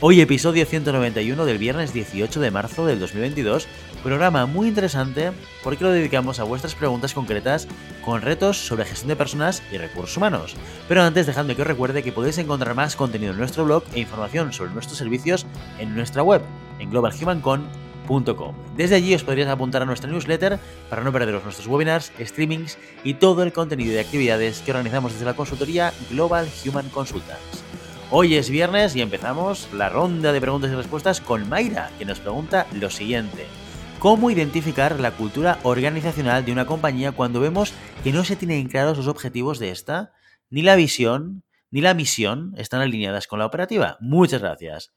Hoy episodio 191 del viernes 18 de marzo del 2022, programa muy interesante porque lo dedicamos a vuestras preguntas concretas con retos sobre gestión de personas y recursos humanos. Pero antes dejadme que os recuerde que podéis encontrar más contenido en nuestro blog e información sobre nuestros servicios en nuestra web, en globalhumancon.com. Desde allí os podríais apuntar a nuestra newsletter para no perderos nuestros webinars, streamings y todo el contenido de actividades que organizamos desde la consultoría Global Human Consultants. Hoy es viernes y empezamos la ronda de preguntas y respuestas con Mayra, que nos pregunta lo siguiente. ¿Cómo identificar la cultura organizacional de una compañía cuando vemos que no se tienen claros los objetivos de esta? Ni la visión, ni la misión están alineadas con la operativa. Muchas gracias.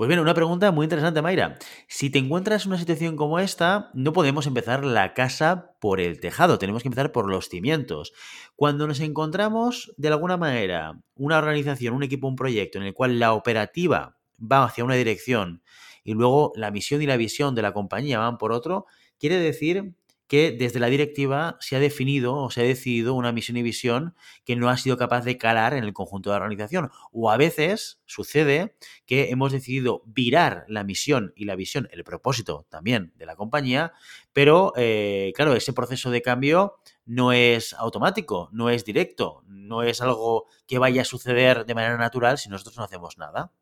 Pues bien, una pregunta muy interesante, Mayra. Si te encuentras en una situación como esta, no podemos empezar la casa por el tejado, tenemos que empezar por los cimientos. Cuando nos encontramos, de alguna manera, una organización, un equipo, un proyecto en el cual la operativa va hacia una dirección y luego la misión y la visión de la compañía van por otro, quiere decir que desde la directiva se ha definido o se ha decidido una misión y visión que no ha sido capaz de calar en el conjunto de la organización. O a veces sucede que hemos decidido virar la misión y la visión, el propósito también de la compañía, pero eh, claro, ese proceso de cambio no es automático, no es directo, no es algo que vaya a suceder de manera natural si nosotros no hacemos nada.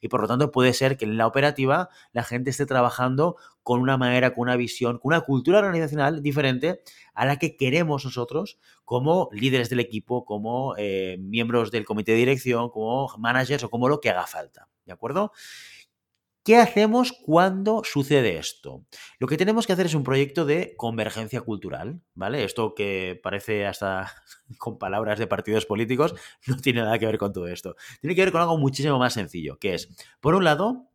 Y por lo tanto puede ser que en la operativa la gente esté trabajando con una manera, con una visión, con una cultura organizacional diferente a la que queremos nosotros como líderes del equipo, como eh, miembros del comité de dirección, como managers o como lo que haga falta. ¿De acuerdo? ¿Qué hacemos cuando sucede esto? Lo que tenemos que hacer es un proyecto de convergencia cultural, ¿vale? Esto que parece hasta con palabras de partidos políticos, no tiene nada que ver con todo esto. Tiene que ver con algo muchísimo más sencillo, que es, por un lado,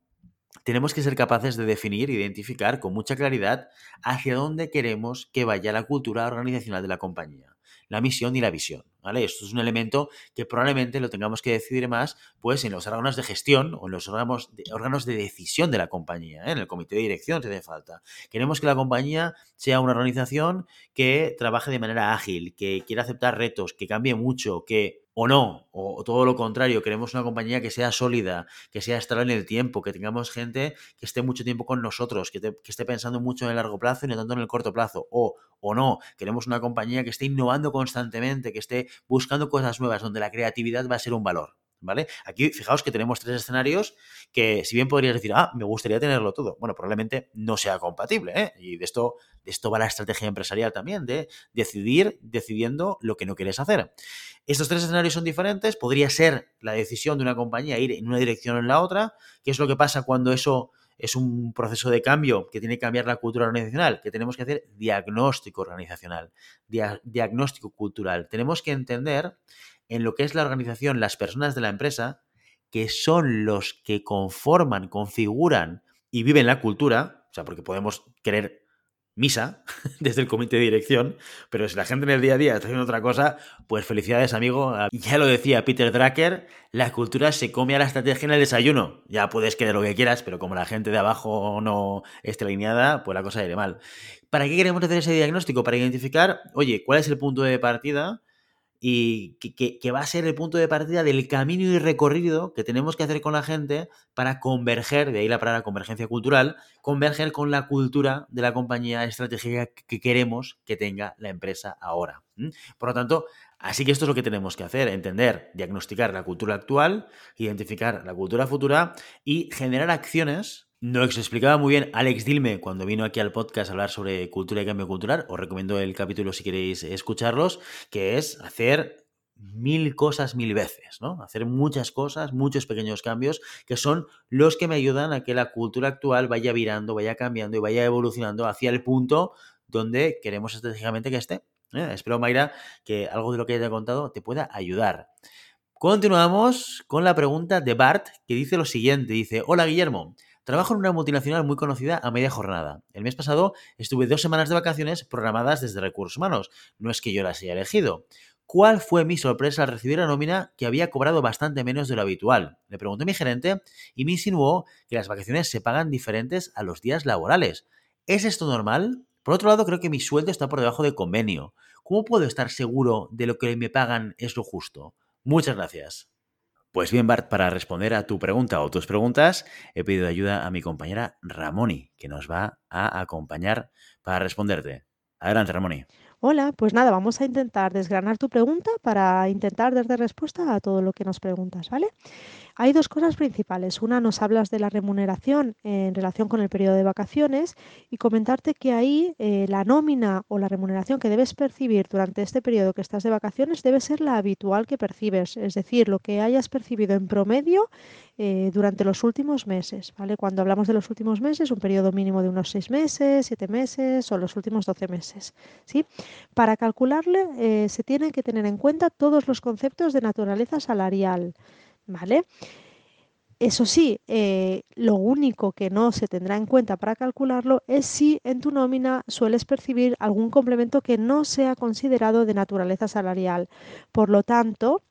tenemos que ser capaces de definir, identificar con mucha claridad hacia dónde queremos que vaya la cultura organizacional de la compañía la misión y la visión. ¿vale? Esto es un elemento que probablemente lo tengamos que decidir más pues, en los órganos de gestión o en los órganos de, órganos de decisión de la compañía, ¿eh? en el comité de dirección si hace falta. Queremos que la compañía sea una organización que trabaje de manera ágil, que quiera aceptar retos, que cambie mucho, que o no, o, todo lo contrario, queremos una compañía que sea sólida, que sea estable en el tiempo, que tengamos gente que esté mucho tiempo con nosotros, que, que, esté pensando mucho en el largo plazo y no tanto en el corto plazo, o, o no, queremos una compañía que esté innovando constantemente, que esté buscando cosas nuevas, donde la creatividad va a ser un valor. ¿Vale? Aquí fijaos que tenemos tres escenarios que si bien podrías decir, ah, me gustaría tenerlo todo, bueno, probablemente no sea compatible, ¿eh? Y de esto, de esto va la estrategia empresarial también, de decidir decidiendo lo que no quieres hacer. Estos tres escenarios son diferentes, podría ser la decisión de una compañía ir en una dirección o en la otra, ¿qué es lo que pasa cuando eso es un proceso de cambio que tiene que cambiar la cultura organizacional, que tenemos que hacer diagnóstico organizacional, diagnóstico cultural. Tenemos que entender en lo que es la organización, las personas de la empresa, que son los que conforman, configuran y viven la cultura, o sea, porque podemos querer misa desde el comité de dirección, pero si la gente en el día a día está haciendo otra cosa, pues felicidades, amigo. Ya lo decía Peter Drucker, la cultura se come a la estrategia en el desayuno. Ya puedes querer lo que quieras, pero como la gente de abajo no esté alineada, pues la cosa irá mal. ¿Para qué queremos hacer ese diagnóstico? Para identificar, oye, ¿cuál es el punto de partida? Y que, va a ser el punto de partida del camino y recorrido que tenemos que hacer con la gente para converger, de ahí la palabra convergencia cultural, converger con la cultura de la compañía estratégica que queremos que tenga la empresa ahora. Por lo tanto, así que esto es lo que tenemos que hacer, entender, diagnosticar la cultura actual, identificar la cultura futura y generar acciones nos explicaba muy bien Alex Dilme cuando vino aquí al podcast a hablar sobre cultura y cambio cultural. Os recomiendo el capítulo si queréis escucharlos, que es hacer mil cosas mil veces, ¿no? Hacer muchas cosas, muchos pequeños cambios, que son los que me ayudan a que la cultura actual vaya virando, vaya cambiando y vaya evolucionando hacia el punto donde queremos estratégicamente que esté. ¿eh? Espero, Mayra, que algo de lo que haya contado te pueda ayudar. Continuamos con la pregunta de Bart, que dice lo siguiente. Dice, hola Guillermo, Trabajo en una multinacional muy conocida a media jornada. El mes pasado estuve dos semanas de vacaciones programadas desde recursos humanos. No es que yo las haya elegido. ¿Cuál fue mi sorpresa al recibir la nómina que había cobrado bastante menos de lo habitual? Le pregunté a mi gerente y me insinuó que las vacaciones se pagan diferentes a los días laborales. ¿Es esto normal? Por otro lado, creo que mi sueldo está por debajo de convenio. ¿Cómo puedo estar seguro de lo que me pagan es lo justo? Muchas gracias. Pues bien, Bart, para responder a tu pregunta o tus preguntas, he pedido ayuda a mi compañera Ramoni, que nos va a acompañar para responderte. Adelante, Ramoni. Hola, pues nada, vamos a intentar desgranar tu pregunta para intentar darte respuesta a todo lo que nos preguntas, ¿vale? Hay dos cosas principales. Una, nos hablas de la remuneración en relación con el periodo de vacaciones y comentarte que ahí eh, la nómina o la remuneración que debes percibir durante este periodo que estás de vacaciones debe ser la habitual que percibes, es decir, lo que hayas percibido en promedio eh, durante los últimos meses, ¿vale? Cuando hablamos de los últimos meses, un periodo mínimo de unos seis meses, siete meses o los últimos doce meses, ¿sí? Para calcularle eh, se tienen que tener en cuenta todos los conceptos de naturaleza salarial, ¿vale? Eso sí, eh, lo único que no se tendrá en cuenta para calcularlo es si en tu nómina sueles percibir algún complemento que no sea considerado de naturaleza salarial. Por lo tanto,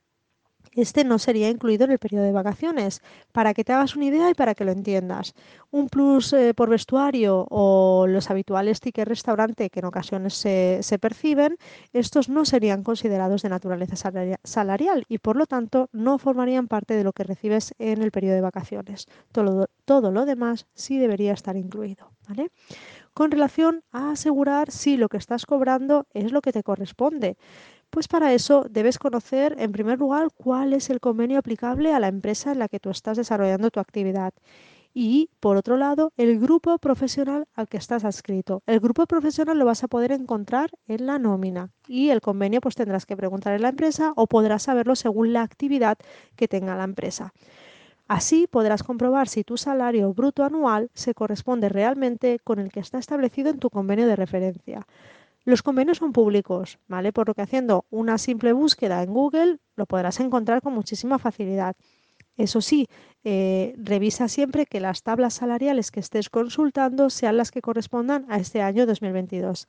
este no sería incluido en el periodo de vacaciones, para que te hagas una idea y para que lo entiendas. Un plus eh, por vestuario o los habituales tickets restaurante que en ocasiones se, perciben, estos no serían considerados de naturaleza salarial y por lo tanto no formarían parte de lo que recibes en el periodo de vacaciones. Todo, lo demás sí debería estar incluido. Con relación a asegurar si lo que estás cobrando es lo que te corresponde. Pues para eso debes conocer, en primer lugar, cuál es el convenio aplicable a la empresa en la que tú estás desarrollando tu actividad. Y, por otro lado, el grupo profesional al que estás adscrito. El grupo profesional lo vas a poder encontrar en la nómina y el convenio pues tendrás que preguntar en la empresa o podrás saberlo según la actividad que tenga la empresa. Así podrás comprobar si tu salario bruto anual se corresponde realmente con el que está establecido en tu convenio de referencia. Los convenios son públicos, ¿vale? Por lo que haciendo una simple búsqueda en Google lo podrás encontrar con muchísima facilidad. Eso sí, eh, revisa siempre que las tablas salariales que estés consultando sean las que correspondan a este año 2022.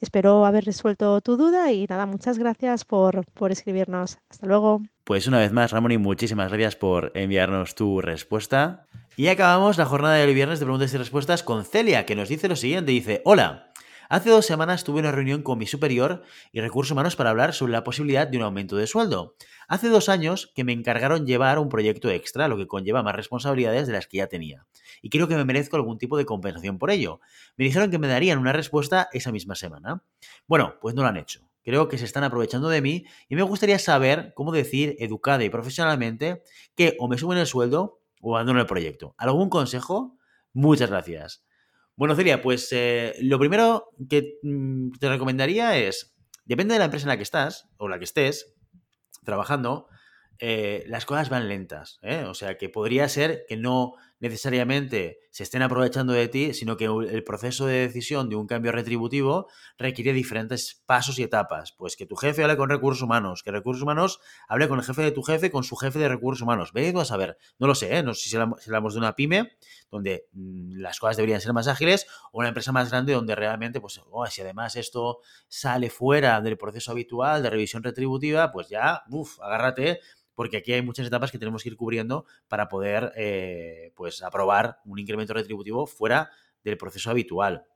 Espero haber resuelto tu duda y nada, muchas gracias por, por escribirnos. Hasta luego. Pues una vez más, Ramón, y muchísimas gracias por enviarnos tu respuesta. Y acabamos la jornada del viernes de preguntas y respuestas con Celia, que nos dice lo siguiente. Dice, hola. Hace dos semanas tuve una reunión con mi superior y recursos humanos para hablar sobre la posibilidad de un aumento de sueldo. Hace dos años que me encargaron llevar un proyecto extra, lo que conlleva más responsabilidades de las que ya tenía. Y creo que me merezco algún tipo de compensación por ello. Me dijeron que me darían una respuesta esa misma semana. Bueno, pues no lo han hecho. Creo que se están aprovechando de mí y me gustaría saber cómo decir educada y profesionalmente que o me suben el sueldo o abandono el proyecto. ¿Algún consejo? Muchas gracias. Bueno, Celia, pues eh, lo primero que mm, te recomendaría es, depende de la empresa en la que estás o la que estés trabajando, eh, las cosas van lentas. ¿eh? O sea, que podría ser que no necesariamente se estén aprovechando de ti, sino que el proceso de decisión de un cambio retributivo requiere diferentes pasos y etapas. Pues que tu jefe hable con recursos humanos, que recursos humanos hable con el jefe de tu jefe, con su jefe de recursos humanos. Ve a saber, no lo sé, ¿eh? no sé si hablamos de una pyme donde mm, las cosas deberían ser más ágiles o una empresa más grande donde realmente, pues, oh, si además esto sale fuera del proceso habitual de revisión retributiva, pues ya, uff, agárrate porque aquí hay muchas etapas que tenemos que ir cubriendo para poder eh, pues aprobar un incremento retributivo fuera del proceso habitual.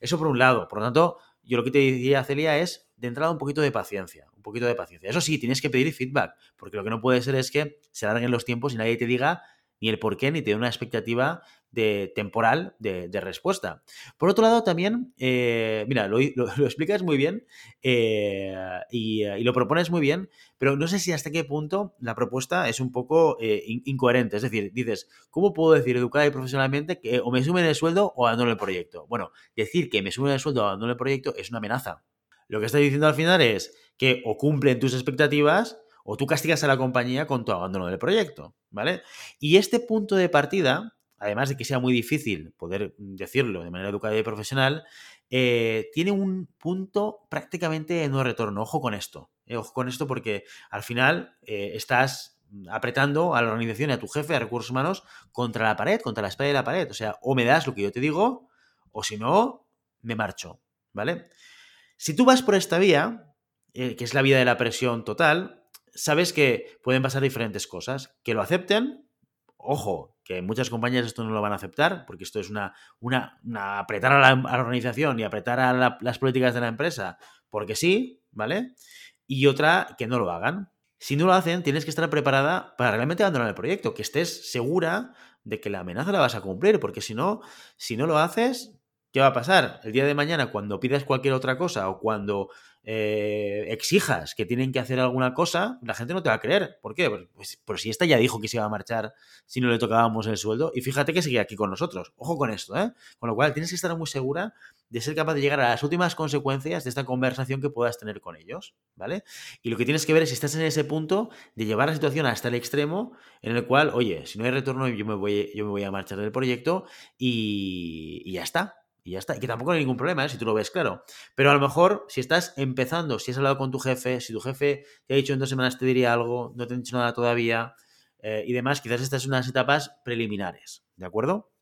Eso por un lado. Por lo tanto, yo lo que te diría, Celia, es de entrada un poquito de paciencia, un poquito de paciencia. Eso sí, tienes que pedir feedback, porque lo que no puede ser es que se alarguen los tiempos y nadie te diga ni el por qué, ni te dé una expectativa de temporal de, respuesta. Por otro lado, también, eh, mira, lo, explicas muy bien eh, y, lo propones muy bien, pero no sé si hasta qué punto la propuesta es un poco eh, incoherente. Es decir, dices, ¿cómo puedo decir educada y profesionalmente que o me sumen el sueldo o abandono el proyecto? Bueno, decir que me sumen el sueldo o abandono el proyecto es una amenaza. Lo que estás diciendo al final es que o cumplen tus expectativas o tú castigas a la compañía con tu abandono del proyecto, ¿vale? Y este punto de partida además de que sea muy difícil poder decirlo de manera educada y profesional, eh, tiene un punto prácticamente de no retorno. Ojo con esto. Eh, ojo con esto porque al final eh, estás apretando a la organización y a tu jefe, a recursos humanos, contra la pared, contra la espalda de la pared. O sea, o me das lo que yo te digo, o si no, me marcho, ¿vale? Si tú vas por esta vía, que es la vía de la presión total, sabes que pueden pasar diferentes cosas. Que lo acepten, ojo, que muchas compañías esto no lo van a aceptar, porque esto es una, una, apretar a la, organización y apretar a las políticas de la empresa, porque sí, ¿vale? Y otra, que no lo hagan. Si no lo hacen, tienes que estar preparada para realmente abandonar el proyecto, que estés segura de que la amenaza la vas a cumplir, porque si no, si no lo haces, ¿qué va a pasar? El día de mañana, cuando pidas cualquier otra cosa o cuando eh, exijas que tienen que hacer alguna cosa, la gente no te va a creer. ¿Por qué? Pues, pues, pues, si esta ya dijo que se iba a marchar si no le tocábamos el sueldo, y fíjate que sigue aquí con nosotros. Ojo con esto, ¿eh? Con lo cual tienes que estar muy segura de ser capaz de llegar a las últimas consecuencias de esta conversación que puedas tener con ellos, ¿vale? Y lo que tienes que ver es si estás en ese punto de llevar la situación hasta el extremo en el cual, oye, si no hay retorno, yo me voy, yo me voy a marchar del proyecto y ya está. Y ya está. Y que tampoco hay ningún problema, ¿eh? si tú lo ves claro. Pero a lo mejor, si estás empezando, si has hablado con tu jefe, si tu jefe te ha dicho en dos semanas te diría algo, no te ha dicho nada todavía eh, y demás, quizás estas son unas etapas preliminares. ¿De acuerdo?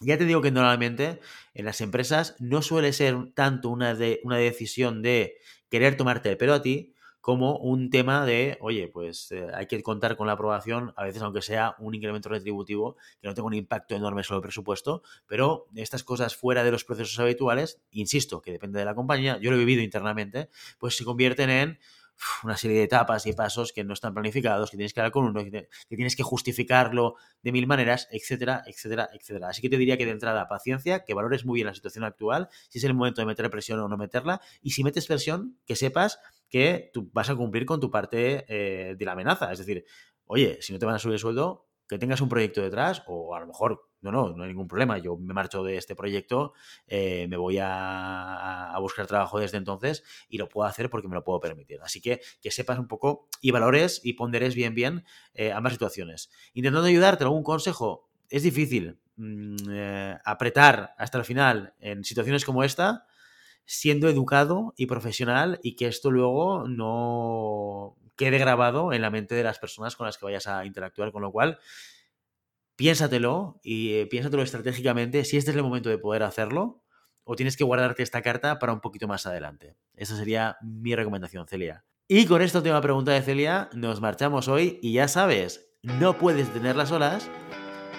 Ya te digo que normalmente en las empresas no suele ser tanto una, de, una decisión de querer tomarte el pelo a ti, como un tema de, oye, pues eh, hay que contar con la aprobación, a veces aunque sea un incremento retributivo, que no tenga un impacto enorme sobre el presupuesto, pero estas cosas fuera de los procesos habituales, insisto, que depende de la compañía, yo lo he vivido internamente, pues se convierten en una serie de etapas y pasos que no están planificados, que tienes que hablar con uno, que, tienes que justificarlo de mil maneras, etcétera, etcétera, etcétera. Así que te diría que de entrada paciencia, que valores muy bien la situación actual, si es el momento de meter presión o no meterla, y si metes presión, que sepas que tú vas a cumplir con tu parte eh, de la amenaza. Es decir, oye, si no te van a subir el sueldo, que tengas un proyecto detrás, o a lo mejor, no, no, no hay ningún problema, yo me marcho de este proyecto, eh, me voy a, buscar trabajo desde entonces y lo puedo hacer porque me lo puedo permitir. Así que que sepas un poco y valores y ponderes bien, bien eh, ambas situaciones. Intentando ayudarte, algún consejo, es difícil mm, apretar hasta el final en situaciones como esta, siendo educado y profesional y que esto luego no quede grabado en la mente de las personas con las que vayas a interactuar, con lo cual piénsatelo y eh, piénsatelo estratégicamente si este es el momento de poder hacerlo o tienes que guardarte esta carta para un poquito más adelante. Esa sería mi recomendación, Celia. Y con esta última pregunta de Celia nos marchamos hoy y ya sabes, no puedes tener las olas,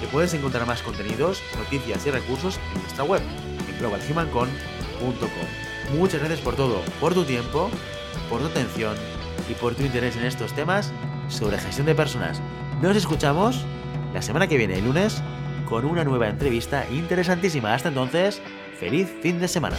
que puedes encontrar más contenidos, noticias y recursos en nuestra web, en globalhumancon.com. Muchas gracias por todo, por tu tiempo, por tu atención y por tu interés en estos temas sobre gestión de personas. Nos escuchamos la semana que viene, el lunes, con una nueva entrevista interesantísima. Hasta entonces, feliz fin de semana.